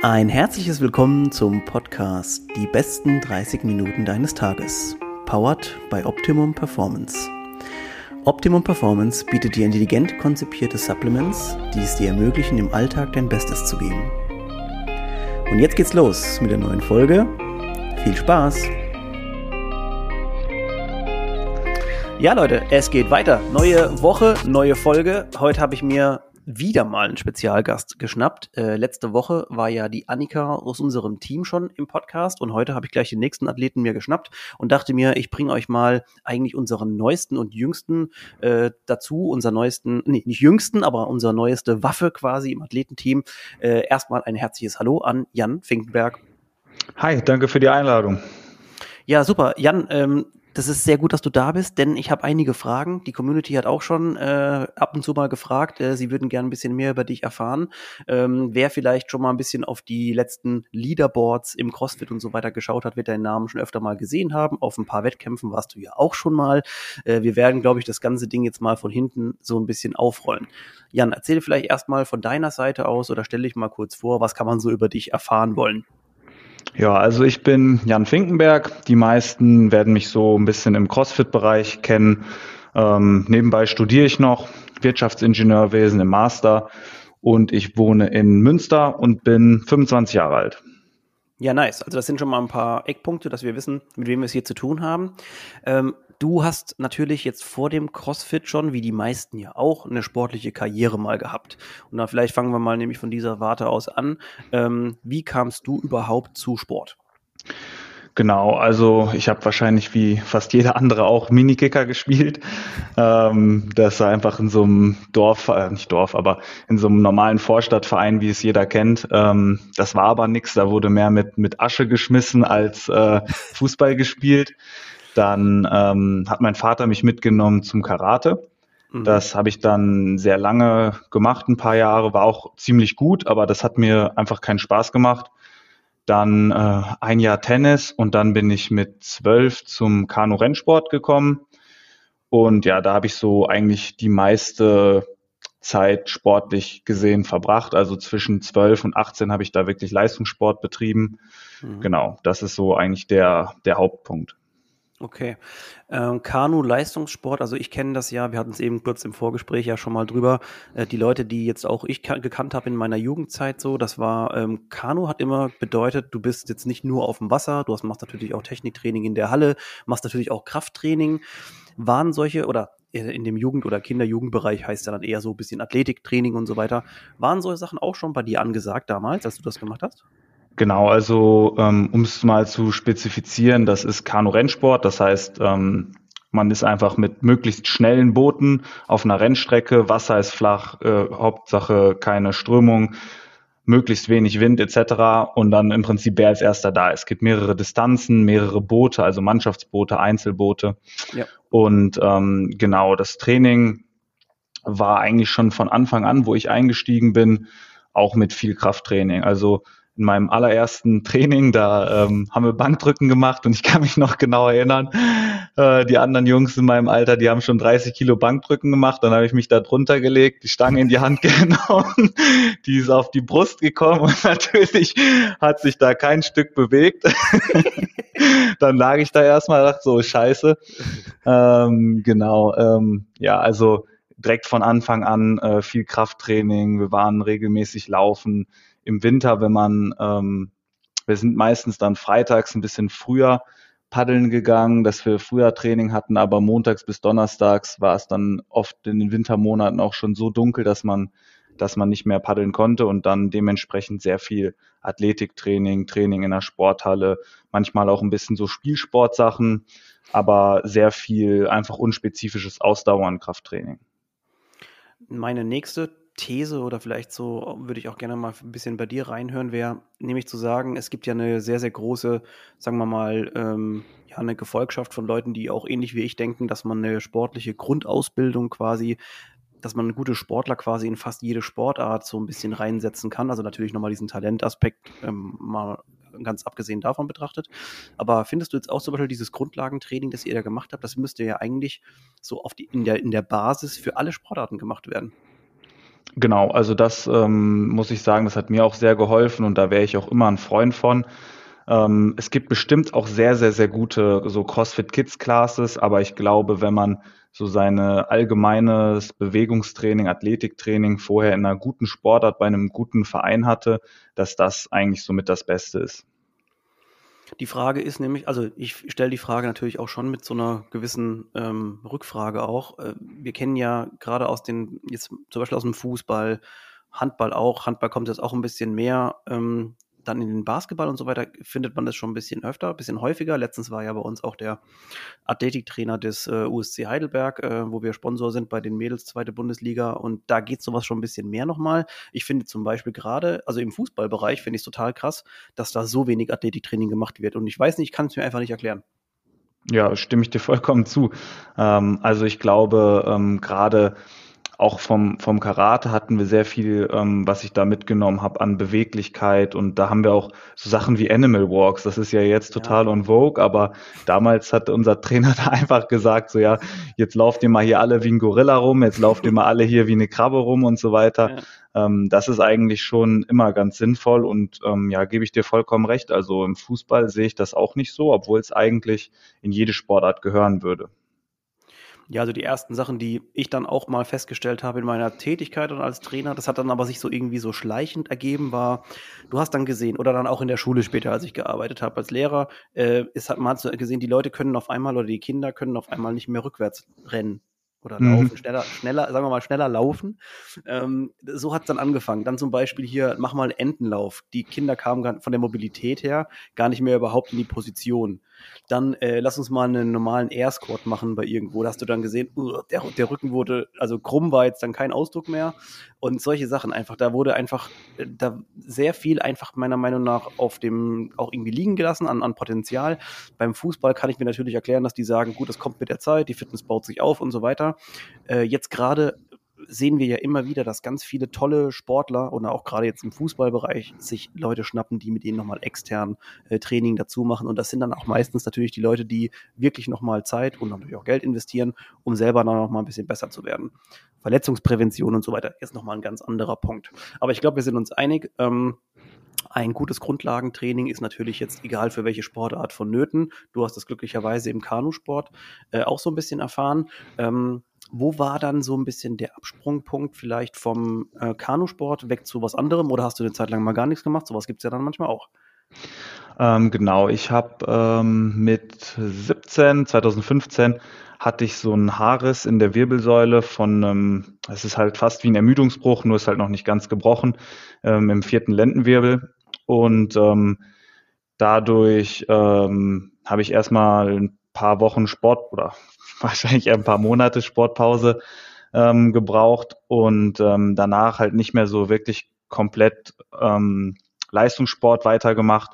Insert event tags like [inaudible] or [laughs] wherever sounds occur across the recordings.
Ein herzliches Willkommen zum Podcast Die besten 30 Minuten deines Tages. Powered by Optimum Performance. Optimum Performance bietet dir intelligent konzipierte Supplements, die es dir ermöglichen, im Alltag dein Bestes zu geben. Und jetzt geht's los mit der neuen Folge. Viel Spaß! Ja, Leute, es geht weiter. Neue Woche, neue Folge. Heute habe ich mir wieder mal einen Spezialgast geschnappt. Äh, letzte Woche war ja die Annika aus unserem Team schon im Podcast und heute habe ich gleich den nächsten Athleten mir geschnappt und dachte mir, ich bringe euch mal eigentlich unseren neuesten und jüngsten äh, dazu, unser neuesten, nee, nicht jüngsten, aber unsere neueste Waffe quasi im Athletenteam. Äh, erstmal ein herzliches Hallo an Jan Finkenberg. Hi, danke für die Einladung. Ja, super. Jan, ähm, das ist sehr gut, dass du da bist, denn ich habe einige Fragen. Die Community hat auch schon äh, ab und zu mal gefragt. Äh, sie würden gerne ein bisschen mehr über dich erfahren. Ähm, wer vielleicht schon mal ein bisschen auf die letzten Leaderboards im CrossFit und so weiter geschaut hat, wird deinen Namen schon öfter mal gesehen haben. Auf ein paar Wettkämpfen warst du ja auch schon mal. Äh, wir werden, glaube ich, das ganze Ding jetzt mal von hinten so ein bisschen aufrollen. Jan, erzähl vielleicht erstmal von deiner Seite aus oder stell dich mal kurz vor, was kann man so über dich erfahren wollen? Ja, also ich bin Jan Finkenberg. Die meisten werden mich so ein bisschen im CrossFit-Bereich kennen. Ähm, nebenbei studiere ich noch Wirtschaftsingenieurwesen im Master und ich wohne in Münster und bin 25 Jahre alt. Ja, nice. Also das sind schon mal ein paar Eckpunkte, dass wir wissen, mit wem wir es hier zu tun haben. Ähm, du hast natürlich jetzt vor dem CrossFit schon, wie die meisten ja auch, eine sportliche Karriere mal gehabt. Und dann vielleicht fangen wir mal nämlich von dieser Warte aus an. Ähm, wie kamst du überhaupt zu Sport? Genau, also ich habe wahrscheinlich wie fast jeder andere auch Minikicker gespielt. Ähm, das war einfach in so einem Dorf, äh, nicht Dorf, aber in so einem normalen Vorstadtverein, wie es jeder kennt. Ähm, das war aber nichts, da wurde mehr mit, mit Asche geschmissen als äh, Fußball gespielt. Dann ähm, hat mein Vater mich mitgenommen zum Karate. Mhm. Das habe ich dann sehr lange gemacht, ein paar Jahre, war auch ziemlich gut, aber das hat mir einfach keinen Spaß gemacht dann äh, ein Jahr Tennis und dann bin ich mit zwölf zum Kanu-Rennsport gekommen. Und ja, da habe ich so eigentlich die meiste Zeit sportlich gesehen verbracht. Also zwischen zwölf und 18 habe ich da wirklich Leistungssport betrieben. Mhm. Genau, das ist so eigentlich der, der Hauptpunkt. Okay. Ähm, Kanu-Leistungssport, also ich kenne das ja, wir hatten es eben kurz im Vorgespräch ja schon mal drüber. Äh, die Leute, die jetzt auch ich gekannt habe in meiner Jugendzeit so, das war, ähm, Kanu hat immer bedeutet, du bist jetzt nicht nur auf dem Wasser, du hast, machst natürlich auch Techniktraining in der Halle, machst natürlich auch Krafttraining. Waren solche, oder in dem Jugend- oder Kinder-Jugendbereich heißt ja dann eher so ein bisschen Athletiktraining und so weiter. Waren solche Sachen auch schon bei dir angesagt damals, als du das gemacht hast? Genau, also ähm, um es mal zu spezifizieren, das ist Kanu-Rennsport, das heißt, ähm, man ist einfach mit möglichst schnellen Booten auf einer Rennstrecke, Wasser ist flach, äh, Hauptsache keine Strömung, möglichst wenig Wind etc. Und dann im Prinzip wer als erster da. Es gibt mehrere Distanzen, mehrere Boote, also Mannschaftsboote, Einzelboote. Ja. Und ähm, genau, das Training war eigentlich schon von Anfang an, wo ich eingestiegen bin, auch mit viel Krafttraining. Also in meinem allerersten Training, da ähm, haben wir Bankdrücken gemacht und ich kann mich noch genau erinnern, äh, die anderen Jungs in meinem Alter, die haben schon 30 Kilo Bankdrücken gemacht, dann habe ich mich da drunter gelegt, die Stange in die Hand [laughs] genommen, die ist auf die Brust gekommen und [laughs] natürlich hat sich da kein Stück bewegt. [laughs] dann lag ich da erstmal, dachte so, scheiße. Ähm, genau, ähm, ja, also direkt von Anfang an äh, viel Krafttraining, wir waren regelmäßig laufen, im Winter, wenn man, ähm, wir sind meistens dann freitags ein bisschen früher paddeln gegangen, dass wir früher Training hatten, aber montags bis donnerstags war es dann oft in den Wintermonaten auch schon so dunkel, dass man dass man nicht mehr paddeln konnte und dann dementsprechend sehr viel Athletiktraining, Training in der Sporthalle, manchmal auch ein bisschen so Spielsportsachen, aber sehr viel einfach unspezifisches Ausdauer- und Krafttraining. Meine nächste These oder vielleicht so würde ich auch gerne mal ein bisschen bei dir reinhören, wäre nämlich zu sagen, es gibt ja eine sehr, sehr große, sagen wir mal, ähm, ja, eine Gefolgschaft von Leuten, die auch ähnlich wie ich denken, dass man eine sportliche Grundausbildung quasi, dass man gute Sportler quasi in fast jede Sportart so ein bisschen reinsetzen kann. Also natürlich nochmal diesen Talentaspekt ähm, mal ganz abgesehen davon betrachtet. Aber findest du jetzt auch zum Beispiel dieses Grundlagentraining, das ihr da gemacht habt, das müsste ja eigentlich so auf die, in, der, in der Basis für alle Sportarten gemacht werden? Genau, also das ähm, muss ich sagen, das hat mir auch sehr geholfen und da wäre ich auch immer ein Freund von. Ähm, es gibt bestimmt auch sehr, sehr, sehr gute so CrossFit Kids Classes, aber ich glaube, wenn man so seine allgemeines Bewegungstraining, Athletiktraining vorher in einer guten Sportart bei einem guten Verein hatte, dass das eigentlich somit das Beste ist. Die Frage ist nämlich, also ich stelle die Frage natürlich auch schon mit so einer gewissen ähm, Rückfrage auch. Äh, wir kennen ja gerade aus den, jetzt zum Beispiel aus dem Fußball, Handball auch, Handball kommt jetzt auch ein bisschen mehr, ähm, dann in den Basketball und so weiter findet man das schon ein bisschen öfter, ein bisschen häufiger. Letztens war ja bei uns auch der Athletiktrainer des äh, USC Heidelberg, äh, wo wir Sponsor sind bei den Mädels zweite Bundesliga und da geht sowas schon ein bisschen mehr nochmal. Ich finde zum Beispiel gerade, also im Fußballbereich finde ich es total krass, dass da so wenig Athletiktraining gemacht wird und ich weiß nicht, ich kann es mir einfach nicht erklären. Ja, stimme ich dir vollkommen zu. Ähm, also ich glaube, ähm, gerade auch vom, vom Karate hatten wir sehr viel, ähm, was ich da mitgenommen habe an Beweglichkeit. Und da haben wir auch so Sachen wie Animal Walks. Das ist ja jetzt total ja. on vogue, aber damals hat unser [laughs] Trainer da einfach gesagt, so ja, jetzt lauft ihr mal hier alle wie ein Gorilla rum, jetzt lauft ihr mal alle hier wie eine Krabbe rum und so weiter. Ja. Ähm, das ist eigentlich schon immer ganz sinnvoll und ähm, ja, gebe ich dir vollkommen recht. Also im Fußball sehe ich das auch nicht so, obwohl es eigentlich in jede Sportart gehören würde. Ja, also die ersten Sachen, die ich dann auch mal festgestellt habe in meiner Tätigkeit und als Trainer, das hat dann aber sich so irgendwie so schleichend ergeben, war, du hast dann gesehen, oder dann auch in der Schule später, als ich gearbeitet habe als Lehrer, äh, ist hat man gesehen, die Leute können auf einmal oder die Kinder können auf einmal nicht mehr rückwärts rennen oder mhm. laufen, schneller, schneller, sagen wir mal, schneller laufen. Ähm, so hat es dann angefangen. Dann zum Beispiel hier, mach mal Entenlauf. Die Kinder kamen von der Mobilität her gar nicht mehr überhaupt in die Position. Dann äh, lass uns mal einen normalen Air Squat machen bei irgendwo. Da hast du dann gesehen, uh, der, der Rücken wurde, also krumm war jetzt dann kein Ausdruck mehr. Und solche Sachen einfach. Da wurde einfach, äh, da sehr viel einfach meiner Meinung nach auf dem auch irgendwie liegen gelassen an, an Potenzial. Beim Fußball kann ich mir natürlich erklären, dass die sagen, gut, das kommt mit der Zeit, die Fitness baut sich auf und so weiter. Äh, jetzt gerade sehen wir ja immer wieder, dass ganz viele tolle Sportler oder auch gerade jetzt im Fußballbereich sich Leute schnappen, die mit ihnen nochmal extern äh, Training dazu machen. Und das sind dann auch meistens natürlich die Leute, die wirklich nochmal Zeit und natürlich auch Geld investieren, um selber dann nochmal ein bisschen besser zu werden. Verletzungsprävention und so weiter ist nochmal ein ganz anderer Punkt. Aber ich glaube, wir sind uns einig. Ähm, ein gutes Grundlagentraining ist natürlich jetzt egal für welche Sportart vonnöten. Du hast das glücklicherweise im Kanusport äh, auch so ein bisschen erfahren. Ähm, wo war dann so ein bisschen der Absprungpunkt vielleicht vom äh, Kanusport weg zu was anderem oder hast du eine Zeit lang mal gar nichts gemacht? Sowas gibt es ja dann manchmal auch. Ähm, genau, ich habe ähm, mit 17, 2015 hatte ich so einen Haarriss in der Wirbelsäule von, ähm, es ist halt fast wie ein Ermüdungsbruch, nur ist halt noch nicht ganz gebrochen, ähm, im vierten Lendenwirbel. Und ähm, dadurch ähm, habe ich erstmal ein paar Wochen Sport oder [laughs] wahrscheinlich ein paar Monate Sportpause ähm, gebraucht und ähm, danach halt nicht mehr so wirklich komplett ähm, Leistungssport weitergemacht.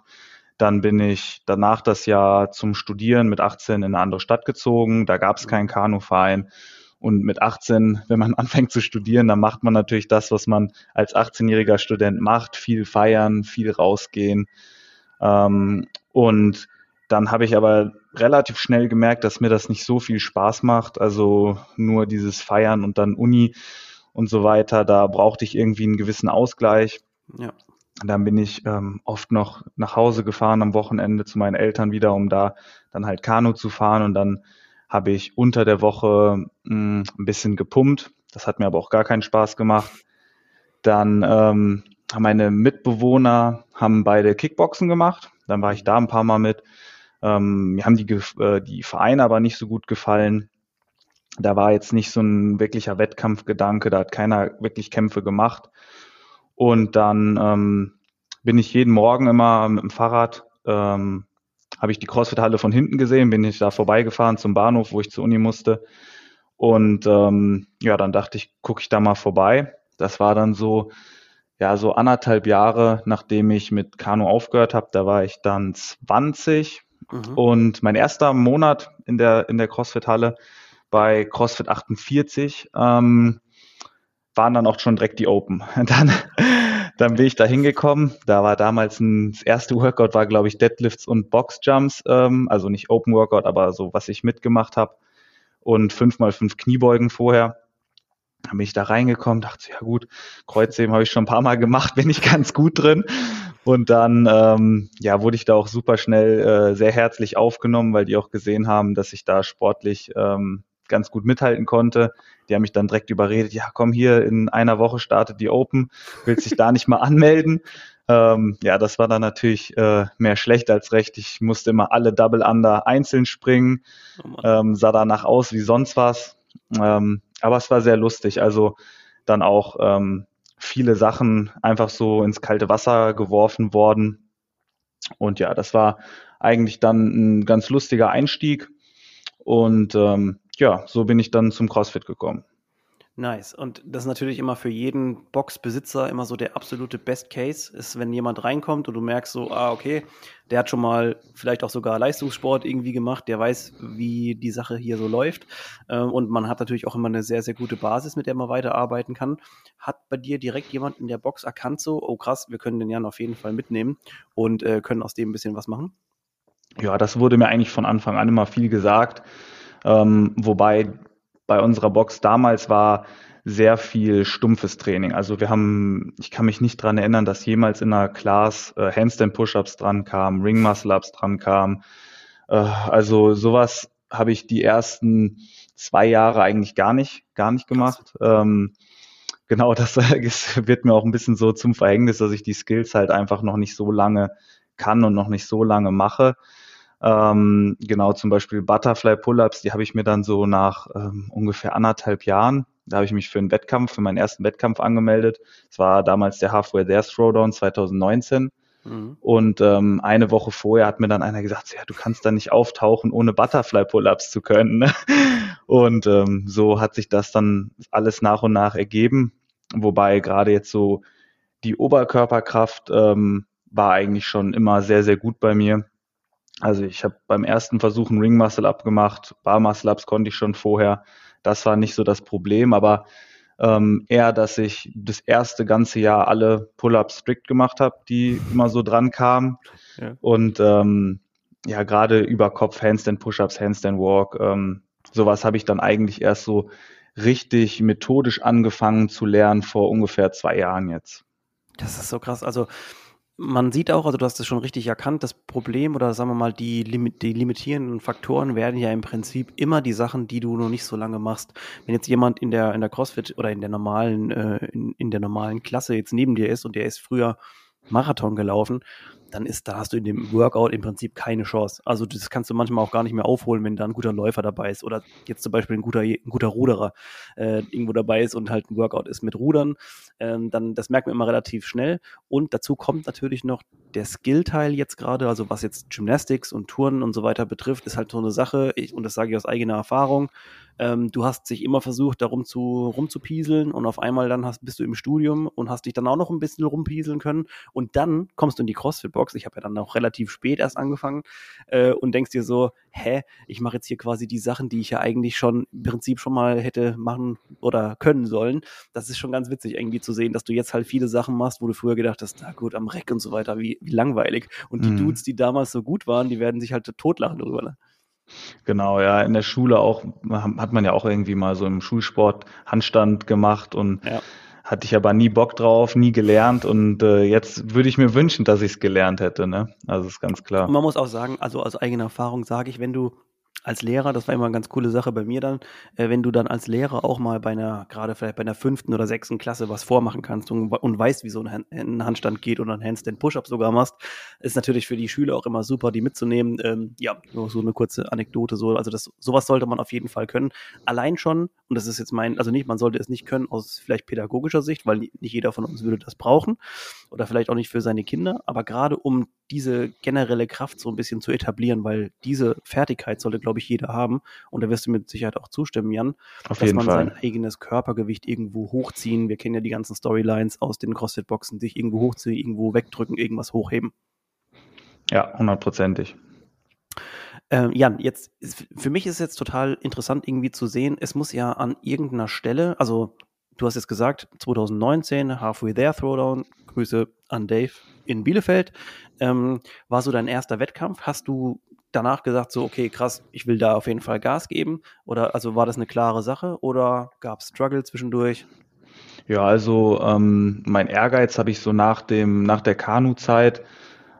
Dann bin ich danach das Jahr zum Studieren mit 18 in eine andere Stadt gezogen. Da gab es keinen Kanuverein. Und mit 18, wenn man [laughs] anfängt zu studieren, dann macht man natürlich das, was man als 18-jähriger Student macht. Viel feiern, viel rausgehen. Ähm, und dann habe ich aber relativ schnell gemerkt, dass mir das nicht so viel Spaß macht. Also nur dieses Feiern und dann Uni und so weiter. Da brauchte ich irgendwie einen gewissen Ausgleich. Ja. Dann bin ich ähm, oft noch nach Hause gefahren am Wochenende zu meinen Eltern wieder, um da dann halt Kanu zu fahren. Und dann habe ich unter der Woche mh, hm, ein bisschen gepumpt. Das hat mir aber auch gar keinen Spaß gemacht. Dann ähm, haben meine Mitbewohner haben beide Kickboxen gemacht. Dann war ich da ein paar Mal mit. Ähm, mir haben die, äh, die Vereine aber nicht so gut gefallen. Da war jetzt nicht so ein wirklicher Wettkampfgedanke, da hat keiner wirklich Kämpfe gemacht. Und dann ähm, bin ich jeden Morgen immer mit dem Fahrrad, ähm, habe ich die CrossFit-Halle von hinten gesehen, bin ich da vorbeigefahren zum Bahnhof, wo ich zur Uni musste. Und ähm, ja, dann dachte ich, gucke ich da mal vorbei. Das war dann so, ja, so anderthalb Jahre, nachdem ich mit Kanu aufgehört habe. Da war ich dann 20, Mhm. Und mein erster Monat in der, in der CrossFit-Halle bei CrossFit 48 ähm, waren dann auch schon direkt die Open. [laughs] dann, dann bin ich da hingekommen. Da war damals ein, das erste Workout war, glaube ich, Deadlifts und Boxjumps. Ähm, also nicht Open Workout, aber so, was ich mitgemacht habe. Und fünf mal fünf Kniebeugen vorher. Dann bin ich da reingekommen, dachte, ja gut, Kreuzheben habe ich schon ein paar Mal gemacht, bin ich ganz gut drin. Und dann ähm, ja, wurde ich da auch super schnell äh, sehr herzlich aufgenommen, weil die auch gesehen haben, dass ich da sportlich ähm, ganz gut mithalten konnte. Die haben mich dann direkt überredet, ja, komm hier, in einer Woche startet die Open, willst dich da nicht mal anmelden? Ähm, ja, das war dann natürlich äh, mehr schlecht als recht. Ich musste immer alle Double Under einzeln springen, oh ähm, sah danach aus wie sonst was. Ähm, aber es war sehr lustig. Also dann auch ähm, viele Sachen einfach so ins kalte Wasser geworfen worden. Und ja, das war eigentlich dann ein ganz lustiger Einstieg. Und ähm, ja, so bin ich dann zum CrossFit gekommen. Nice. Und das ist natürlich immer für jeden Boxbesitzer immer so der absolute Best Case, ist, wenn jemand reinkommt und du merkst so, ah, okay, der hat schon mal vielleicht auch sogar Leistungssport irgendwie gemacht, der weiß, wie die Sache hier so läuft. Ähm, und man hat natürlich auch immer eine sehr, sehr gute Basis, mit der man weiterarbeiten kann. Hat bei dir direkt jemand in der Box erkannt so, oh krass, wir können den Jan auf jeden Fall mitnehmen und äh, können aus dem ein bisschen was machen? Ja, das wurde mir eigentlich von Anfang an immer viel gesagt. Ähm, wobei bei unserer Box damals war sehr viel stumpfes Training. Also wir haben, ich kann mich nicht dran erinnern, dass jemals in einer Class äh, Handstand Push-Ups dran kam, Ring Muscle Ups dran kam. Äh, also sowas habe ich die ersten zwei Jahre eigentlich gar nicht, gar nicht gemacht. Ähm, genau, das [laughs] wird mir auch ein bisschen so zum Verhängnis, dass ich die Skills halt einfach noch nicht so lange kann und noch nicht so lange mache. Ähm, genau, zum Beispiel Butterfly Pull-Ups, die habe ich mir dann so nach ähm, ungefähr anderthalb Jahren, da habe ich mich für einen Wettkampf, für meinen ersten Wettkampf angemeldet. Es war damals der Halfway There Throwdown 2019. Mhm. Und ähm, eine Woche vorher hat mir dann einer gesagt, ja, du kannst da nicht auftauchen, ohne Butterfly Pull-Ups zu können. Ne? Und ähm, so hat sich das dann alles nach und nach ergeben. Wobei gerade jetzt so die Oberkörperkraft ähm, war eigentlich schon immer sehr, sehr gut bei mir. Also ich habe beim ersten Versuch einen Ring Muscle Up gemacht, Bar Muscle Ups konnte ich schon vorher. Das war nicht so das Problem, aber ähm, eher, dass ich das erste ganze Jahr alle Pull-ups strict gemacht habe, die immer so dran kamen. Ja. Und ähm, ja, gerade über Kopf, Handstand Push-ups, Handstand Walk, ähm, sowas habe ich dann eigentlich erst so richtig methodisch angefangen zu lernen vor ungefähr zwei Jahren jetzt. Das ist so krass. Also man sieht auch, also du hast es schon richtig erkannt, das Problem oder sagen wir mal, die, die limitierenden Faktoren werden ja im Prinzip immer die Sachen, die du noch nicht so lange machst. Wenn jetzt jemand in der, in der CrossFit oder in der normalen, äh, in, in der normalen Klasse jetzt neben dir ist und der ist früher Marathon gelaufen, dann ist, da hast du in dem Workout im Prinzip keine Chance. Also das kannst du manchmal auch gar nicht mehr aufholen, wenn da ein guter Läufer dabei ist oder jetzt zum Beispiel ein guter, ein guter Ruderer äh, irgendwo dabei ist und halt ein Workout ist mit Rudern. Ähm, dann, das merkt man immer relativ schnell. Und dazu kommt natürlich noch der Skill-Teil jetzt gerade, also was jetzt Gymnastics und Touren und so weiter betrifft, ist halt so eine Sache, ich, und das sage ich aus eigener Erfahrung, ähm, du hast sich immer versucht, darum zu rumzupieseln und auf einmal dann hast, bist du im Studium und hast dich dann auch noch ein bisschen rumpieseln können und dann kommst du in die CrossFit-Box. Ich habe ja dann auch relativ spät erst angefangen äh, und denkst dir so, hä, ich mache jetzt hier quasi die Sachen, die ich ja eigentlich schon im Prinzip schon mal hätte machen oder können sollen. Das ist schon ganz witzig irgendwie zu sehen, dass du jetzt halt viele Sachen machst, wo du früher gedacht hast, na gut, am Reck und so weiter, wie, wie langweilig. Und die mhm. Dudes, die damals so gut waren, die werden sich halt totlachen darüber. Ne? Genau, ja, in der Schule auch, hat man ja auch irgendwie mal so im Schulsport Handstand gemacht und ja. Hatte ich aber nie Bock drauf, nie gelernt und äh, jetzt würde ich mir wünschen, dass ich es gelernt hätte, ne? Also ist ganz klar. man muss auch sagen, also aus eigener Erfahrung sage ich, wenn du als Lehrer, das war immer eine ganz coole Sache bei mir dann, äh, wenn du dann als Lehrer auch mal bei einer, gerade vielleicht bei einer fünften oder sechsten Klasse was vormachen kannst und, und weißt, wie so ein, ein Handstand geht oder ein Handstand Push-Up sogar machst, ist natürlich für die Schüler auch immer super, die mitzunehmen. Ähm, ja, so eine kurze Anekdote so. Also das, sowas sollte man auf jeden Fall können. Allein schon, und das ist jetzt mein, also nicht, man sollte es nicht können aus vielleicht pädagogischer Sicht, weil nicht jeder von uns würde das brauchen oder vielleicht auch nicht für seine Kinder, aber gerade um diese generelle Kraft so ein bisschen zu etablieren, weil diese Fertigkeit sollte, glaube ich, jeder haben. Und da wirst du mit Sicherheit auch zustimmen, Jan, Auf dass man Fall. sein eigenes Körpergewicht irgendwo hochziehen. Wir kennen ja die ganzen Storylines aus den CrossFit-Boxen, sich irgendwo hochziehen, irgendwo wegdrücken, irgendwas hochheben. Ja, hundertprozentig. Ähm, Jan, jetzt für mich ist es jetzt total interessant irgendwie zu sehen, es muss ja an irgendeiner Stelle, also du hast jetzt gesagt, 2019, Halfway There Throwdown, Grüße an Dave in Bielefeld. Ähm, war so dein erster Wettkampf? Hast du danach gesagt, so, okay, krass, ich will da auf jeden Fall Gas geben? Oder also war das eine klare Sache oder gab es Struggle zwischendurch? Ja, also ähm, mein Ehrgeiz habe ich so nach dem, nach der Kanu-Zeit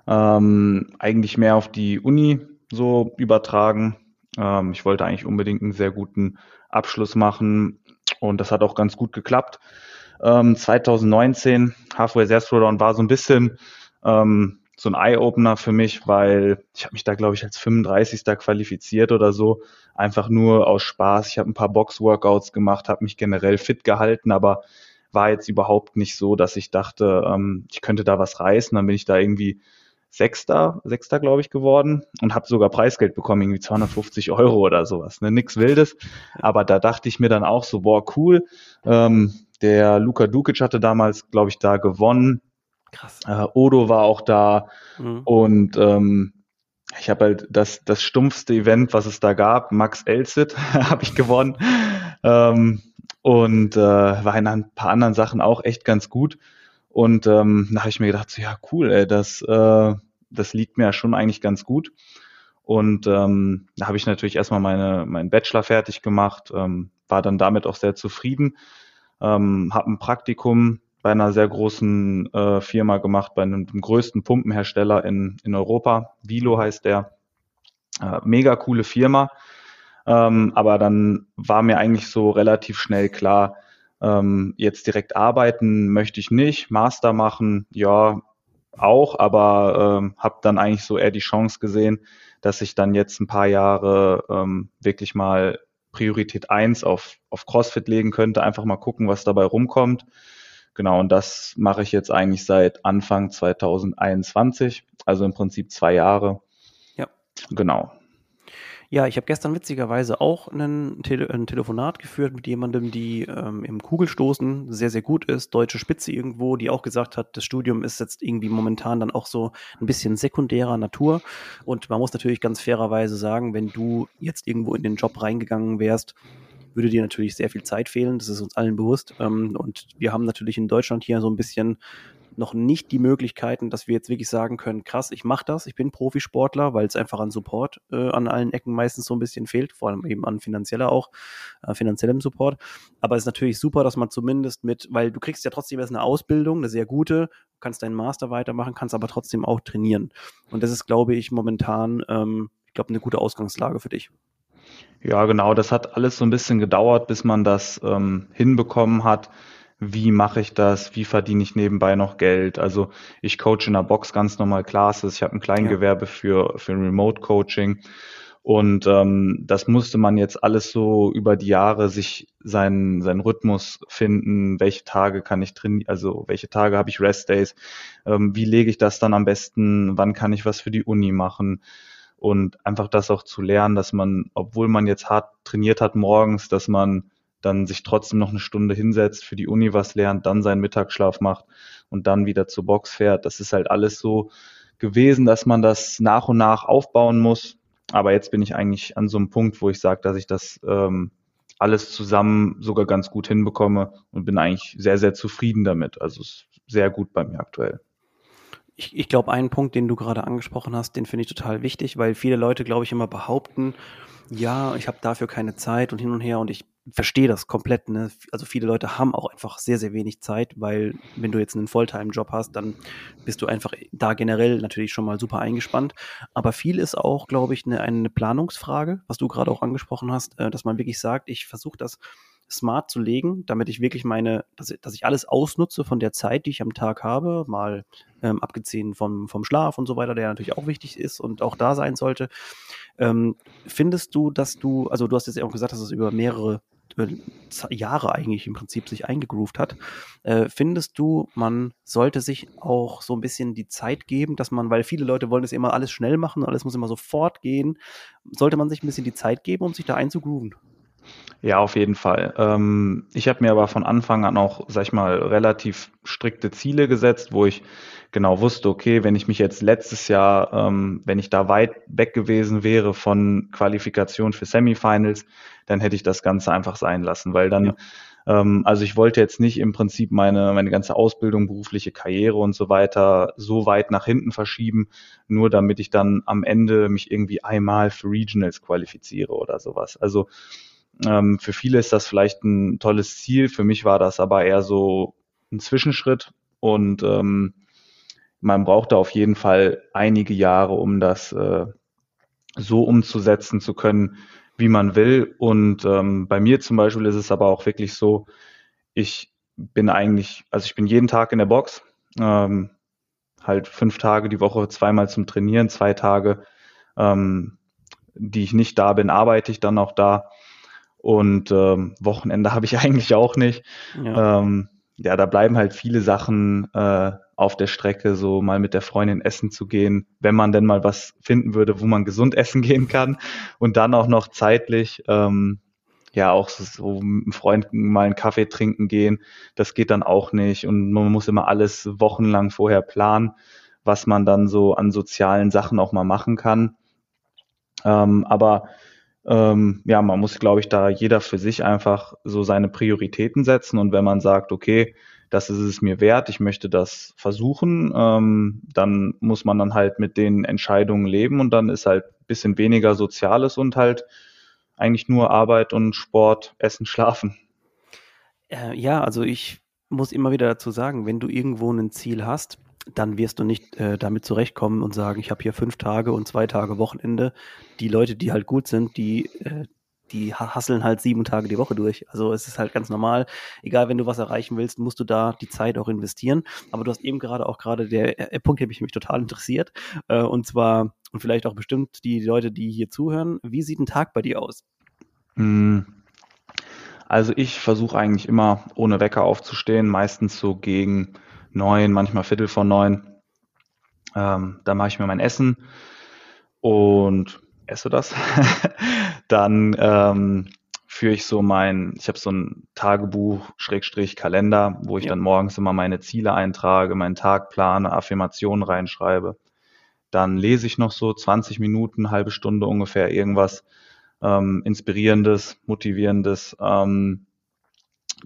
ähm, eigentlich mehr auf die Uni so übertragen. Ähm, ich wollte eigentlich unbedingt einen sehr guten Abschluss machen und das hat auch ganz gut geklappt. Ähm, 2019 Halfway Zest Throwdown war so ein bisschen ähm, so ein Eye-Opener für mich, weil ich habe mich da, glaube ich, als 35. qualifiziert oder so. Einfach nur aus Spaß. Ich habe ein paar Box-Workouts gemacht, habe mich generell fit gehalten, aber war jetzt überhaupt nicht so, dass ich dachte, ähm, ich könnte da was reißen. Dann bin ich da irgendwie Sechster, Sechster glaube ich geworden und habe sogar Preisgeld bekommen, irgendwie 250 Euro oder sowas. Ne? Nix Wildes. Aber da dachte ich mir dann auch so, boah, cool. Ähm, der Luka Dukic hatte damals, glaube ich, da gewonnen. Krass. Äh, Odo war auch da mhm. und ähm, ich habe halt das, das stumpfste Event, was es da gab, Max Elsit, [laughs] habe ich gewonnen. Ähm, und äh, war in ein paar anderen Sachen auch echt ganz gut. Und ähm, da habe ich mir gedacht, so, ja, cool, ey, das, äh, das liegt mir ja schon eigentlich ganz gut. Und ähm, da habe ich natürlich erstmal meine, meinen Bachelor fertig gemacht, ähm, war dann damit auch sehr zufrieden, ähm, habe ein Praktikum bei einer sehr großen äh, Firma gemacht, bei einem dem größten Pumpenhersteller in, in Europa. Vilo heißt der. Äh, mega coole Firma. Ähm, aber dann war mir eigentlich so relativ schnell klar, ähm, jetzt direkt arbeiten möchte ich nicht, Master machen, ja, auch, aber ähm, habe dann eigentlich so eher die Chance gesehen, dass ich dann jetzt ein paar Jahre ähm, wirklich mal Priorität eins auf, auf CrossFit legen könnte, einfach mal gucken, was dabei rumkommt. Genau, und das mache ich jetzt eigentlich seit Anfang 2021, also im Prinzip zwei Jahre. Ja. Genau. Ja, ich habe gestern witzigerweise auch einen Tele ein Telefonat geführt mit jemandem, die ähm, im Kugelstoßen sehr, sehr gut ist, deutsche Spitze irgendwo, die auch gesagt hat, das Studium ist jetzt irgendwie momentan dann auch so ein bisschen sekundärer Natur. Und man muss natürlich ganz fairerweise sagen, wenn du jetzt irgendwo in den Job reingegangen wärst, würde dir natürlich sehr viel Zeit fehlen. Das ist uns allen bewusst. Ähm, und wir haben natürlich in Deutschland hier so ein bisschen noch nicht die Möglichkeiten, dass wir jetzt wirklich sagen können, krass, ich mache das, ich bin Profisportler, weil es einfach an Support äh, an allen Ecken meistens so ein bisschen fehlt, vor allem eben an finanzieller auch, äh, finanziellem Support. Aber es ist natürlich super, dass man zumindest mit, weil du kriegst ja trotzdem jetzt eine Ausbildung, eine sehr gute, kannst deinen Master weitermachen, kannst aber trotzdem auch trainieren. Und das ist, glaube ich, momentan, ähm, ich glaube, eine gute Ausgangslage für dich. Ja, genau. Das hat alles so ein bisschen gedauert, bis man das ähm, hinbekommen hat. Wie mache ich das, wie verdiene ich nebenbei noch Geld. Also ich coache in der Box ganz normal Classes, ich habe ein Kleingewerbe ja. für, für Remote Coaching. Und ähm, das musste man jetzt alles so über die Jahre sich seinen, seinen Rhythmus finden, welche Tage kann ich trainieren, also welche Tage habe ich Rest Days, ähm, wie lege ich das dann am besten, wann kann ich was für die Uni machen und einfach das auch zu lernen, dass man, obwohl man jetzt hart trainiert hat morgens, dass man dann sich trotzdem noch eine Stunde hinsetzt, für die Uni was lernt, dann seinen Mittagsschlaf macht und dann wieder zur Box fährt. Das ist halt alles so gewesen, dass man das nach und nach aufbauen muss. Aber jetzt bin ich eigentlich an so einem Punkt, wo ich sage, dass ich das ähm, alles zusammen sogar ganz gut hinbekomme und bin eigentlich sehr, sehr zufrieden damit. Also sehr gut bei mir aktuell. Ich, ich glaube, einen Punkt, den du gerade angesprochen hast, den finde ich total wichtig, weil viele Leute, glaube ich, immer behaupten, ja, ich habe dafür keine Zeit und hin und her und ich verstehe das komplett. Ne? Also viele Leute haben auch einfach sehr, sehr wenig Zeit, weil wenn du jetzt einen Fulltime-Job hast, dann bist du einfach da generell natürlich schon mal super eingespannt. Aber viel ist auch, glaube ich, eine, eine Planungsfrage, was du gerade auch angesprochen hast, äh, dass man wirklich sagt, ich versuche das smart zu legen, damit ich wirklich meine, dass, ich, dass ich alles ausnutze von der Zeit, die ich am Tag habe, mal ähm, abgesehen vom, vom Schlaf und so weiter, der natürlich auch wichtig ist und auch da sein sollte. Ähm, findest du, dass du, also du hast jetzt ja auch gesagt, dass es über mehrere äh, Jahre eigentlich im Prinzip sich eingegroovt hat. Äh, findest du, man sollte sich auch so ein bisschen die Zeit geben, dass man, weil viele Leute wollen das immer alles schnell machen, alles muss immer sofort gehen, sollte man sich ein bisschen die Zeit geben, um sich da einzugrooven? Ja, auf jeden Fall. Ähm, ich habe mir aber von Anfang an auch, sag ich mal, relativ strikte Ziele gesetzt, wo ich genau wusste, okay, wenn ich mich jetzt letztes Jahr, ähm, wenn ich da weit weg gewesen wäre von Qualifikation für Semifinals, dann hätte ich das Ganze einfach sein lassen, weil dann Ähm, also ich wollte jetzt nicht im Prinzip meine, meine ganze Ausbildung, berufliche Karriere und so weiter so weit nach hinten verschieben, nur damit ich dann am Ende mich irgendwie einmal für Regionals qualifiziere oder sowas. Also ähm, für viele ist das vielleicht ein tolles Ziel, für mich war das aber eher so ein Zwischenschritt und ähm, man braucht da auf jeden Fall einige Jahre, um das äh, so umzusetzen zu können, wie man will. Und ähm, bei mir zum Beispiel ist es aber auch wirklich so, ich bin eigentlich, also ich bin jeden Tag in der Box, ähm, halt fünf Tage die Woche, zweimal zum Trainieren, zwei Tage, ähm, die ich nicht da bin, arbeite ich dann auch da. Und ähm, Wochenende [laughs] habe ich eigentlich auch nicht. Ja. Ähm, ja, da bleiben halt viele Sachen äh, auf der Strecke, so mal mit der Freundin essen zu gehen, wenn man denn mal was finden würde, wo man gesund [laughs] essen gehen kann und dann auch noch zeitlich, ähm, ja, auch so mit einem Freund mal einen Kaffee trinken gehen, das geht dann auch nicht und man muss immer alles wochenlang vorher planen, was man dann so an sozialen Sachen auch mal machen kann. Ähm, aber ähm, ja, man muss, glaube ich, da jeder für sich einfach so seine Prioritäten setzen. Und wenn man sagt, okay, das ist es mir wert, ich möchte das versuchen, ähm, dann muss man dann halt mit den Entscheidungen leben und dann ist halt ein bisschen weniger Soziales und halt eigentlich nur Arbeit und Sport, Essen, Schlafen. Äh, ja, also ich muss immer wieder dazu sagen, wenn du irgendwo ein Ziel hast, dann wirst du nicht äh, damit zurechtkommen und sagen, ich habe hier fünf Tage und zwei Tage Wochenende. Die Leute, die halt gut sind, die, äh, die hasseln halt sieben Tage die Woche durch. Also es ist halt ganz normal. Egal, wenn du was erreichen willst, musst du da die Zeit auch investieren. Aber du hast eben gerade auch gerade der äh, Punkt, der mich, mich total interessiert. Äh, und zwar, und vielleicht auch bestimmt die Leute, die hier zuhören, wie sieht ein Tag bei dir aus? Hm. Also ich versuche eigentlich immer ohne Wecker aufzustehen, meistens so gegen neun, manchmal Viertel vor neun. Ähm, dann mache ich mir mein Essen und esse das. [laughs] dann ähm, führe ich so mein, ich habe so ein Tagebuch, Schrägstrich, Kalender, wo ich ja. dann morgens immer meine Ziele eintrage, meinen Tag plane, Affirmationen reinschreibe. Dann lese ich noch so 20 Minuten, halbe Stunde ungefähr irgendwas ähm, Inspirierendes, Motivierendes. Ähm,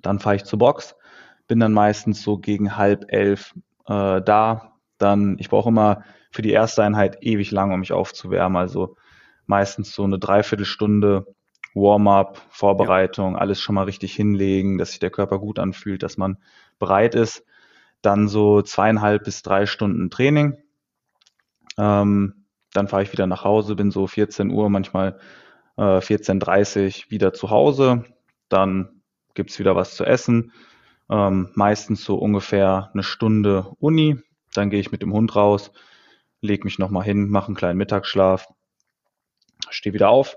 dann fahre ich zur Box bin dann meistens so gegen halb elf äh, da. Dann, ich brauche immer für die erste Einheit ewig lang, um mich aufzuwärmen. Also meistens so eine Dreiviertelstunde Warm-up, Vorbereitung, ja. alles schon mal richtig hinlegen, dass sich der Körper gut anfühlt, dass man bereit ist. Dann so zweieinhalb bis drei Stunden Training. Ähm, dann fahre ich wieder nach Hause, bin so 14 Uhr, manchmal äh, 14.30 wieder zu Hause. Dann gibt's wieder was zu essen ähm, meistens so ungefähr eine Stunde Uni. Dann gehe ich mit dem Hund raus, lege mich nochmal hin, mache einen kleinen Mittagsschlaf, stehe wieder auf,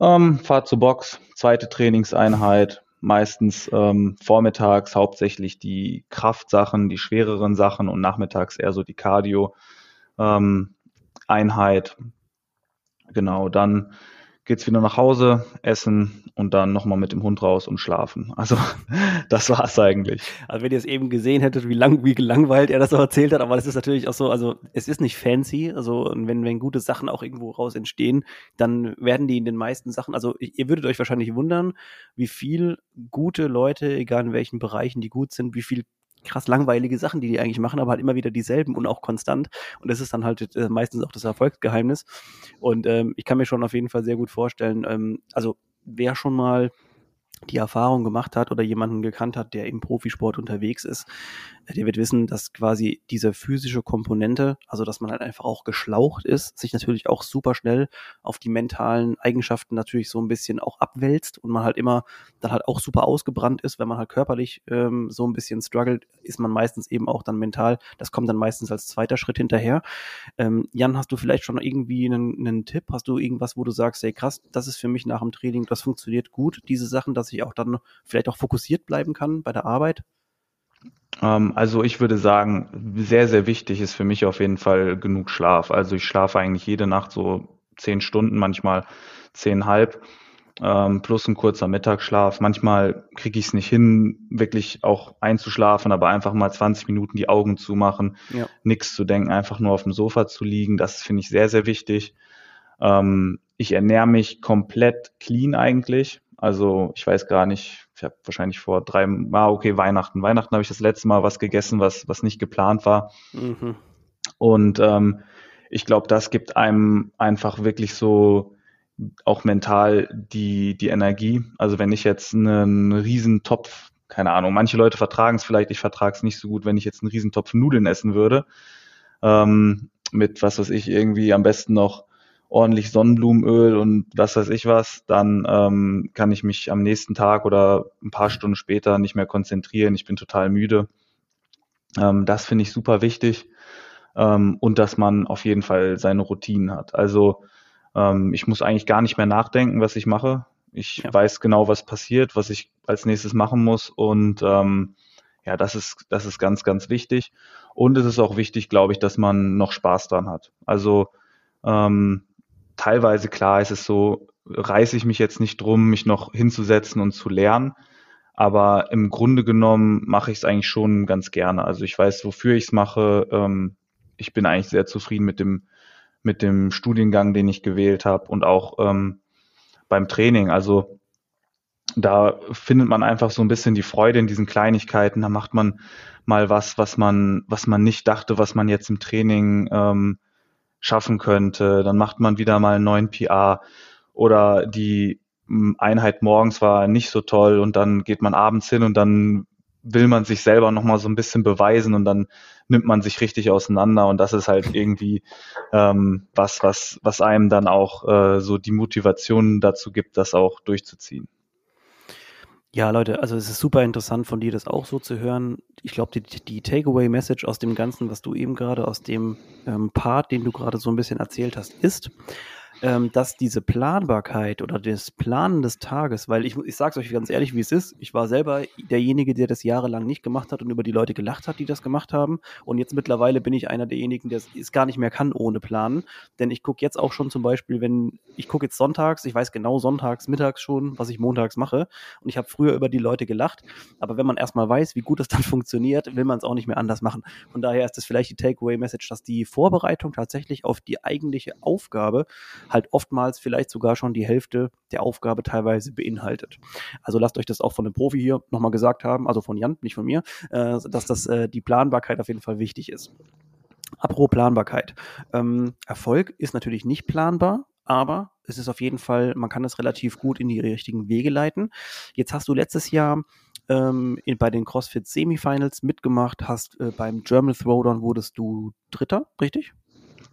ähm, fahre zur Box, zweite Trainingseinheit, meistens ähm, vormittags hauptsächlich die Kraftsachen, die schwereren Sachen und nachmittags eher so die Cardio ähm. Genau, dann geht's wieder nach Hause, essen und dann nochmal mit dem Hund raus und schlafen. Also [laughs] das war's eigentlich. Also wenn ihr es eben gesehen hättet, wie lang, wie gelangweilt er das auch erzählt hat, aber das ist natürlich auch so, also es ist nicht fancy, also wenn, wenn gute Sachen auch irgendwo raus entstehen, dann werden die in den meisten Sachen, also ihr würdet euch wahrscheinlich wundern, wie viel gute Leute, egal in welchen Bereichen die gut sind, wie viel krass langweilige Sachen, die die eigentlich machen, aber halt immer wieder dieselben und auch konstant. Und das ist dann halt äh, meistens auch das Erfolgsgeheimnis. Und ähm, ich kann mir schon auf jeden Fall sehr gut vorstellen, ähm, also wer schon mal die Erfahrung gemacht hat oder jemanden gekannt hat, der im Profisport unterwegs ist, der wird wissen, dass quasi diese physische Komponente, also dass man halt einfach auch geschlaucht ist, sich natürlich auch super schnell auf die mentalen Eigenschaften natürlich so ein bisschen auch abwälzt und man halt immer dann halt auch super ausgebrannt ist, wenn man halt körperlich ähm, so ein bisschen struggelt, ist man meistens eben auch dann mental, das kommt dann meistens als zweiter Schritt hinterher. Ähm, Jan, hast du vielleicht schon irgendwie einen, einen Tipp? Hast du irgendwas, wo du sagst, hey krass, das ist für mich nach dem Training, das funktioniert gut, diese Sachen, dass ich auch dann vielleicht auch fokussiert bleiben kann bei der Arbeit? Ähm, also ich würde sagen, sehr, sehr wichtig ist für mich auf jeden Fall genug Schlaf. Also ich schlafe eigentlich jede Nacht so zehn Stunden, manchmal zehnhalb, ähm, plus ein kurzer Mittagsschlaf. Manchmal kriege ich es nicht hin, wirklich auch einzuschlafen, aber einfach mal 20 Minuten die Augen zu machen, ja. nichts zu denken, einfach nur auf dem Sofa zu liegen. Das finde ich sehr, sehr wichtig. Ähm, ich ernähre mich komplett clean eigentlich. Also ich weiß gar nicht, ich habe wahrscheinlich vor drei, ah, okay, Weihnachten. Weihnachten habe ich das letzte Mal was gegessen, was, was nicht geplant war. Mhm. Und ähm, ich glaube, das gibt einem einfach wirklich so auch mental die, die Energie. Also wenn ich jetzt einen riesen Topf, keine Ahnung, manche Leute vertragen es vielleicht, ich vertrage es nicht so gut, wenn ich jetzt einen riesen Topf Nudeln essen würde, ähm, mit was weiß ich, irgendwie am besten noch ordentlich Sonnenblumenöl und was weiß ich was, dann ähm, kann ich mich am nächsten Tag oder ein paar Stunden später nicht mehr konzentrieren. Ich bin total müde. Ähm, das finde ich super wichtig. Ähm, und dass man auf jeden Fall seine Routinen hat. Also ähm, ich muss eigentlich gar nicht mehr nachdenken, was ich mache. Ich ja. weiß genau, was passiert, was ich als nächstes machen muss. Und ähm, ja, das ist, das ist ganz, ganz wichtig. Und es ist auch wichtig, glaube ich, dass man noch Spaß dran hat. Also ähm, teilweise klar ist es so, reiße ich mich jetzt nicht drum, mich noch hinzusetzen und zu lernen. Aber im Grunde genommen mache ich es eigentlich schon ganz gerne. Also ich weiß, wofür ich es mache. Ähm, ich bin eigentlich sehr zufrieden mit dem, mit dem Studiengang, den ich gewählt habe und auch ähm, beim Training. Also da findet man einfach so ein bisschen die Freude in diesen Kleinigkeiten. Da macht man mal was, was man, was man nicht dachte, was man jetzt im Training ähm, schaffen könnte. Dann macht man wieder mal einen neuen PR oder die hm, Einheit morgens war nicht so toll und dann geht man abends hin und dann will man sich selber nochmal so ein bisschen beweisen und dann nimmt man sich richtig auseinander und das ist halt irgendwie ähm, was, was, was einem dann auch äh, so die Motivation dazu gibt, das auch durchzuziehen. Ja, Leute, also es ist super interessant von dir, das auch so zu hören. Ich glaube, die, die Takeaway-Message aus dem Ganzen, was du eben gerade aus dem ähm, Part, den du gerade so ein bisschen erzählt hast, ist, ähm, dass diese Planbarkeit oder das Planen des Tages, weil ich, ich sage es euch ganz ehrlich, wie es ist, ich war selber derjenige, der das jahrelang nicht gemacht hat und über die Leute gelacht hat, die das gemacht haben. Und jetzt mittlerweile bin ich einer derjenigen, der es gar nicht mehr kann ohne Planen. Denn ich gucke jetzt auch schon zum Beispiel, wenn ich gucke jetzt sonntags, ich weiß genau sonntags, mittags schon, was ich montags mache. Und ich habe früher über die Leute gelacht. Aber wenn man erstmal weiß, wie gut das dann [laughs] funktioniert, will man es auch nicht mehr anders machen. Von daher ist das vielleicht die Takeaway-Message, dass die Vorbereitung tatsächlich auf die eigentliche Aufgabe halt oftmals vielleicht sogar schon die Hälfte der Aufgabe teilweise beinhaltet. Also lasst euch das auch von einem Profi hier nochmal gesagt haben, also von Jan, nicht von mir, äh, dass das äh, die Planbarkeit auf jeden Fall wichtig ist. Apropos Planbarkeit. Ähm, Erfolg ist natürlich nicht planbar, aber es ist auf jeden Fall, man kann es relativ gut in die richtigen Wege leiten. Jetzt hast du letztes Jahr ähm, in, bei den CrossFit Semifinals mitgemacht, hast äh, beim German Throwdown wurdest du Dritter, richtig?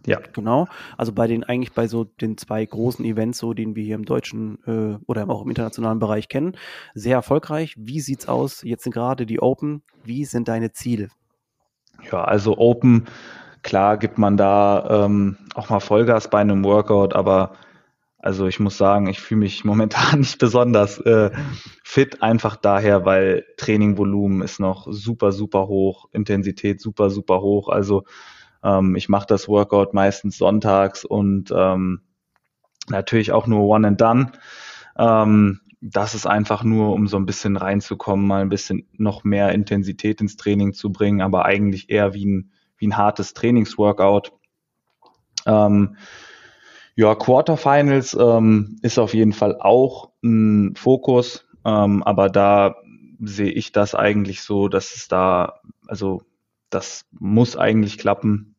Ja. Genau. Also bei den, eigentlich bei so den zwei großen Events, so den wir hier im deutschen äh, oder auch im internationalen Bereich kennen, sehr erfolgreich. Wie sieht's aus? Jetzt sind gerade die Open. Wie sind deine Ziele? Ja, also Open, klar gibt man da ähm, auch mal Vollgas bei einem Workout, aber also ich muss sagen, ich fühle mich [laughs] momentan nicht besonders äh, fit, einfach daher, weil Trainingvolumen ist noch super, super hoch, Intensität super, super hoch. Also ähm, ich mache das Workout meistens sonntags und ähm, natürlich auch nur One and Done. Ähm, das ist einfach nur, um so ein bisschen reinzukommen, mal ein bisschen noch mehr Intensität ins Training zu bringen, aber eigentlich eher wie ein, wie ein hartes Trainingsworkout. Ähm, ja, Quarterfinals ähm, ist auf jeden Fall auch ein Fokus, ähm, aber da sehe ich das eigentlich so, dass es da, also das muss eigentlich klappen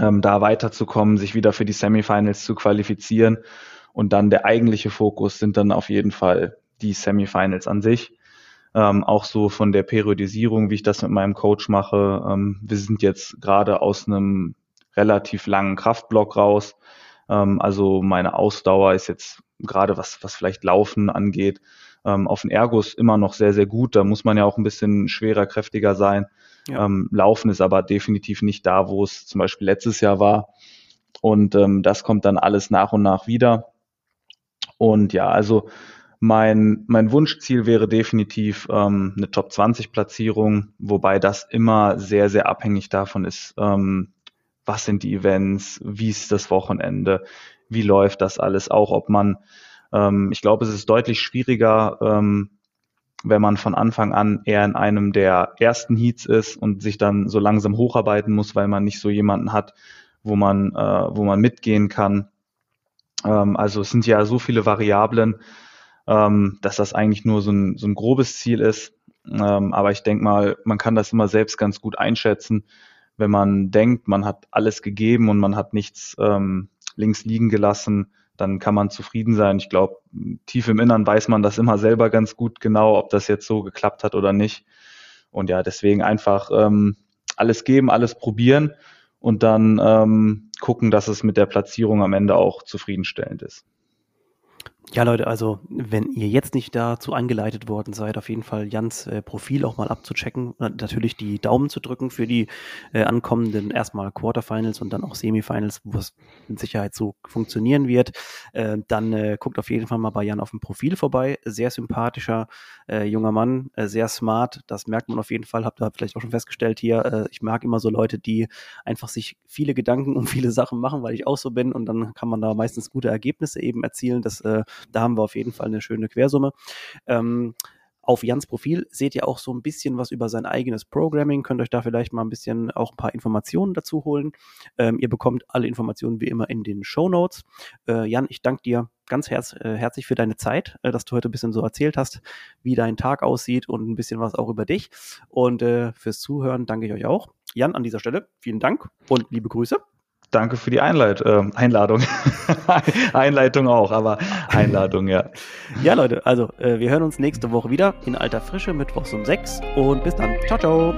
ähm, da weiterzukommen, sich wieder für die Semifinals zu qualifizieren. Und dann der eigentliche Fokus sind dann auf jeden Fall die Semifinals an sich. Ähm, auch so von der Periodisierung, wie ich das mit meinem Coach mache. Ähm, wir sind jetzt gerade aus einem relativ langen Kraftblock raus. Ähm, also meine Ausdauer ist jetzt gerade was, was vielleicht Laufen angeht, ähm, auf den Ergos immer noch sehr, sehr gut. Da muss man ja auch ein bisschen schwerer, kräftiger sein. Ja. Ähm, Laufen ist aber definitiv nicht da, wo es zum Beispiel letztes Jahr war. Und ähm, das kommt dann alles nach und nach wieder. Und ja, also mein, mein Wunschziel wäre definitiv ähm, eine Top 20 Platzierung, wobei das immer sehr, sehr abhängig davon ist, ähm, was sind die Events, wie ist das Wochenende, wie läuft das alles, auch ob man, ähm, ich glaube, es ist deutlich schwieriger, ähm, wenn man von Anfang an eher in einem der ersten Heats ist und sich dann so langsam hocharbeiten muss, weil man nicht so jemanden hat, wo man, äh, wo man mitgehen kann. Ähm, also es sind ja so viele Variablen. ähm, dass das eigentlich nur so ein, so ein grobes Ziel ist. Ähm, aber ich denke mal, man kann das immer selbst ganz gut einschätzen, wenn man denkt, man hat alles gegeben und man hat nichts ähm, links liegen gelassen, dann kann man zufrieden sein. Ich glaube, tief im Innern weiß man das immer selber ganz gut genau, ob das jetzt so geklappt hat oder nicht. Und ja, deswegen einfach ähm, alles geben, alles probieren und dann ähm, gucken, dass es mit der Platzierung am Ende auch zufriedenstellend ist. Ja, Leute, also wenn ihr jetzt nicht dazu eingeleitet worden seid, auf jeden Fall Jans äh, Profil auch mal abzuchecken, natürlich die Daumen zu drücken für die äh, ankommenden erstmal Quarterfinals und dann auch Semifinals, wo es mit Sicherheit so funktionieren wird. Äh, dann äh, guckt auf jeden Fall mal bei Jan auf dem Profil vorbei. Sehr sympathischer äh, junger Mann, äh, sehr smart. Das merkt man auf jeden Fall. Habt ihr vielleicht auch schon festgestellt hier. Ich mag immer so Leute, die einfach sich viele Gedanken um viele Sachen machen, weil ich auch so bin und dann kann man da meistens gute Ergebnisse eben erzielen. Das da haben wir auf jeden Fall eine schöne Quersumme. Ähm, auf Jans Profil seht ihr auch so ein bisschen was über sein eigenes Programming, könnt euch da vielleicht mal ein bisschen auch ein paar Informationen dazu holen. Ähm, ihr bekommt alle Informationen wie immer in den Show Notes. Äh, Jan, ich danke dir ganz herz, äh, herzlich für deine Zeit, äh, dass du heute ein bisschen so erzählt hast, wie dein Tag aussieht und ein bisschen was auch über dich. Und äh, fürs Zuhören danke ich euch auch. Jan, an dieser Stelle vielen Dank und liebe Grüße. Danke für die Einleit äh, Einladung. [laughs] Einleitung auch, aber Einladung, ja. Ja, Leute, also äh, wir hören uns nächste Woche wieder in alter Frische, mittwochs um 6 und bis dann. Ciao, ciao.